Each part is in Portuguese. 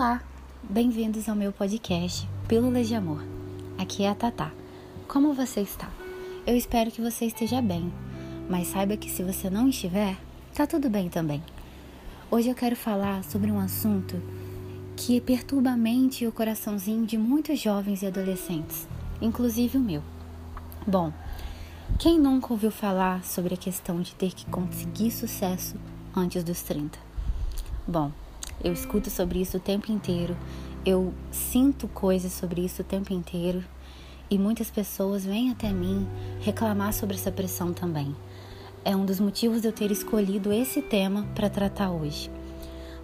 Olá, bem-vindos ao meu podcast Pílulas de Amor. Aqui é a Tatá. Como você está? Eu espero que você esteja bem, mas saiba que se você não estiver, tá tudo bem também. Hoje eu quero falar sobre um assunto que perturba a mente e o coraçãozinho de muitos jovens e adolescentes, inclusive o meu. Bom, quem nunca ouviu falar sobre a questão de ter que conseguir sucesso antes dos 30? Bom, eu escuto sobre isso o tempo inteiro, eu sinto coisas sobre isso o tempo inteiro e muitas pessoas vêm até mim reclamar sobre essa pressão também. É um dos motivos de eu ter escolhido esse tema para tratar hoje.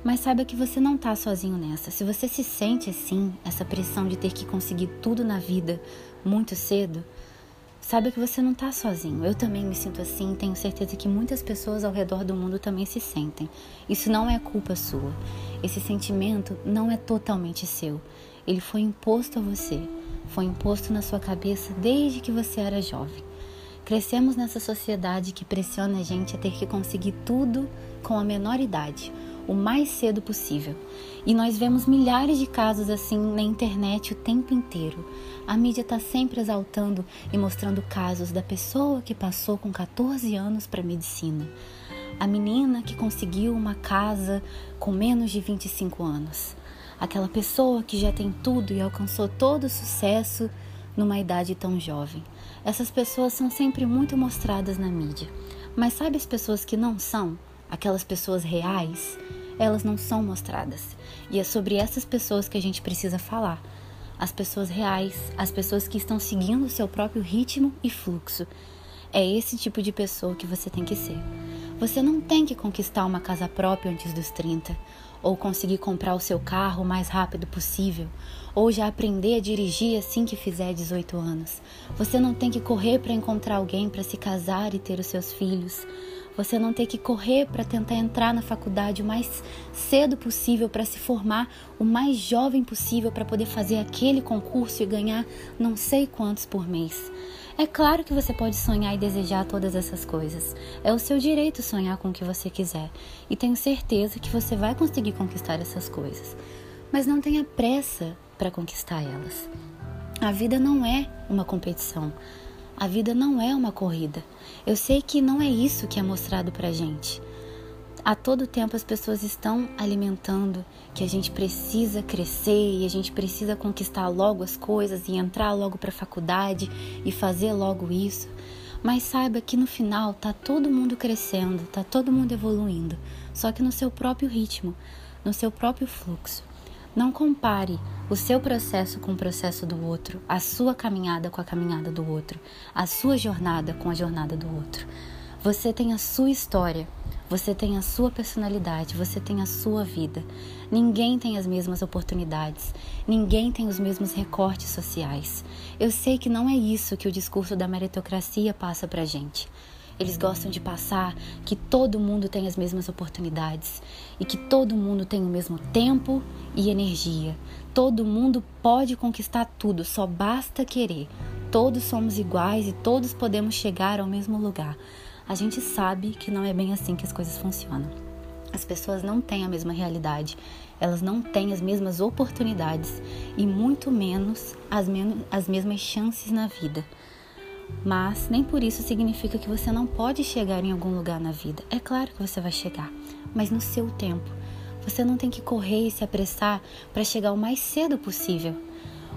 Mas saiba que você não está sozinho nessa. Se você se sente assim, essa pressão de ter que conseguir tudo na vida muito cedo, Saiba que você não está sozinho. Eu também me sinto assim. Tenho certeza que muitas pessoas ao redor do mundo também se sentem. Isso não é culpa sua. Esse sentimento não é totalmente seu. Ele foi imposto a você. Foi imposto na sua cabeça desde que você era jovem. Crescemos nessa sociedade que pressiona a gente a ter que conseguir tudo com a menor idade o mais cedo possível. E nós vemos milhares de casos assim na internet o tempo inteiro. A mídia está sempre exaltando e mostrando casos da pessoa que passou com 14 anos para medicina. A menina que conseguiu uma casa com menos de 25 anos. Aquela pessoa que já tem tudo e alcançou todo o sucesso numa idade tão jovem. Essas pessoas são sempre muito mostradas na mídia. Mas sabe as pessoas que não são? Aquelas pessoas reais, elas não são mostradas. E é sobre essas pessoas que a gente precisa falar. As pessoas reais, as pessoas que estão seguindo o seu próprio ritmo e fluxo. É esse tipo de pessoa que você tem que ser. Você não tem que conquistar uma casa própria antes dos 30, ou conseguir comprar o seu carro o mais rápido possível, ou já aprender a dirigir assim que fizer 18 anos. Você não tem que correr para encontrar alguém para se casar e ter os seus filhos. Você não ter que correr para tentar entrar na faculdade o mais cedo possível para se formar o mais jovem possível para poder fazer aquele concurso e ganhar não sei quantos por mês. É claro que você pode sonhar e desejar todas essas coisas. É o seu direito sonhar com o que você quiser. E tenho certeza que você vai conseguir conquistar essas coisas. Mas não tenha pressa para conquistar elas. A vida não é uma competição. A vida não é uma corrida. Eu sei que não é isso que é mostrado pra gente. A todo tempo as pessoas estão alimentando que a gente precisa crescer e a gente precisa conquistar logo as coisas e entrar logo para a faculdade e fazer logo isso. Mas saiba que no final tá todo mundo crescendo, tá todo mundo evoluindo, só que no seu próprio ritmo, no seu próprio fluxo. Não compare o seu processo com o processo do outro, a sua caminhada com a caminhada do outro, a sua jornada com a jornada do outro. Você tem a sua história, você tem a sua personalidade, você tem a sua vida. Ninguém tem as mesmas oportunidades, ninguém tem os mesmos recortes sociais. Eu sei que não é isso que o discurso da meritocracia passa pra gente. Eles gostam de passar que todo mundo tem as mesmas oportunidades e que todo mundo tem o mesmo tempo e energia. Todo mundo pode conquistar tudo, só basta querer. Todos somos iguais e todos podemos chegar ao mesmo lugar. A gente sabe que não é bem assim que as coisas funcionam. As pessoas não têm a mesma realidade, elas não têm as mesmas oportunidades e muito menos as, men as mesmas chances na vida. Mas nem por isso significa que você não pode chegar em algum lugar na vida. É claro que você vai chegar, mas no seu tempo. Você não tem que correr e se apressar para chegar o mais cedo possível.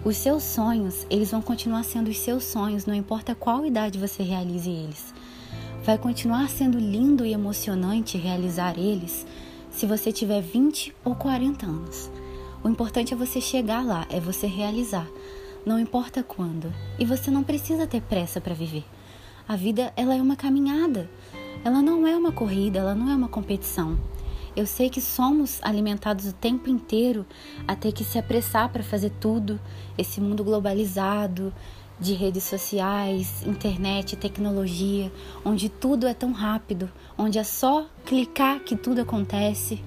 Os seus sonhos, eles vão continuar sendo os seus sonhos, não importa qual idade você realize eles. Vai continuar sendo lindo e emocionante realizar eles se você tiver 20 ou 40 anos. O importante é você chegar lá, é você realizar não importa quando. E você não precisa ter pressa para viver. A vida, ela é uma caminhada. Ela não é uma corrida, ela não é uma competição. Eu sei que somos alimentados o tempo inteiro a ter que se apressar para fazer tudo. Esse mundo globalizado, de redes sociais, internet, tecnologia, onde tudo é tão rápido, onde é só clicar que tudo acontece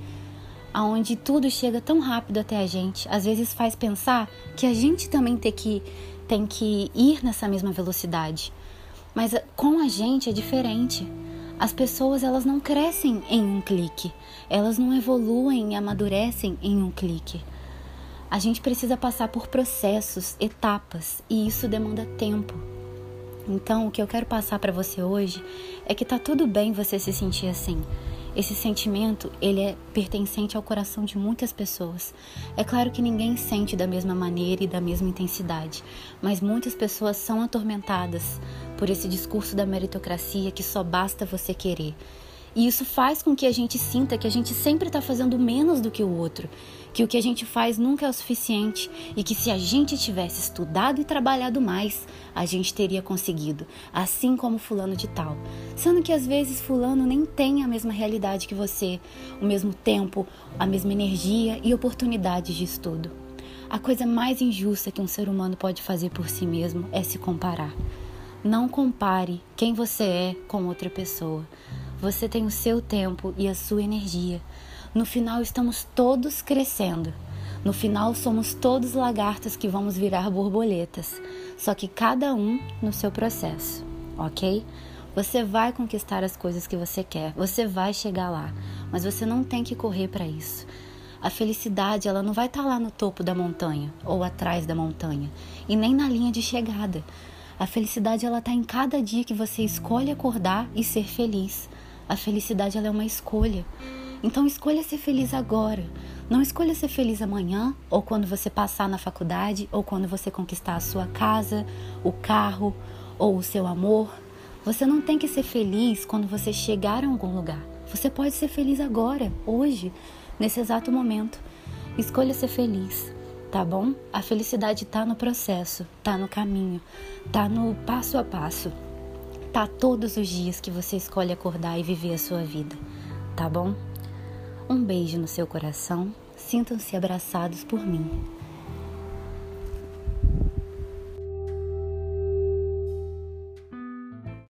aonde tudo chega tão rápido até a gente, às vezes faz pensar que a gente também tem que, tem que ir nessa mesma velocidade. Mas eh, com a gente é diferente. As pessoas elas não crescem em um clique, elas não evoluem e amadurecem em um clique. A gente precisa passar por processos, etapas, e isso demanda tempo. Então, o que eu quero passar para você hoje é que tá tudo bem você se sentir assim. Esse sentimento, ele é pertencente ao coração de muitas pessoas. É claro que ninguém sente da mesma maneira e da mesma intensidade, mas muitas pessoas são atormentadas por esse discurso da meritocracia que só basta você querer. E isso faz com que a gente sinta que a gente sempre está fazendo menos do que o outro, que o que a gente faz nunca é o suficiente e que se a gente tivesse estudado e trabalhado mais, a gente teria conseguido, assim como Fulano de Tal. Sendo que às vezes Fulano nem tem a mesma realidade que você, o mesmo tempo, a mesma energia e oportunidades de estudo. A coisa mais injusta que um ser humano pode fazer por si mesmo é se comparar. Não compare quem você é com outra pessoa. Você tem o seu tempo e a sua energia. No final, estamos todos crescendo. No final, somos todos lagartos que vamos virar borboletas, só que cada um no seu processo, ok? Você vai conquistar as coisas que você quer, você vai chegar lá, mas você não tem que correr para isso. A felicidade, ela não vai estar tá lá no topo da montanha ou atrás da montanha, e nem na linha de chegada. A felicidade, ela está em cada dia que você escolhe acordar e ser feliz. A felicidade é uma escolha. Então escolha ser feliz agora. Não escolha ser feliz amanhã, ou quando você passar na faculdade, ou quando você conquistar a sua casa, o carro, ou o seu amor. Você não tem que ser feliz quando você chegar a algum lugar. Você pode ser feliz agora, hoje, nesse exato momento. Escolha ser feliz, tá bom? A felicidade está no processo, está no caminho, está no passo a passo tá todos os dias que você escolhe acordar e viver a sua vida, tá bom? Um beijo no seu coração, sintam-se abraçados por mim.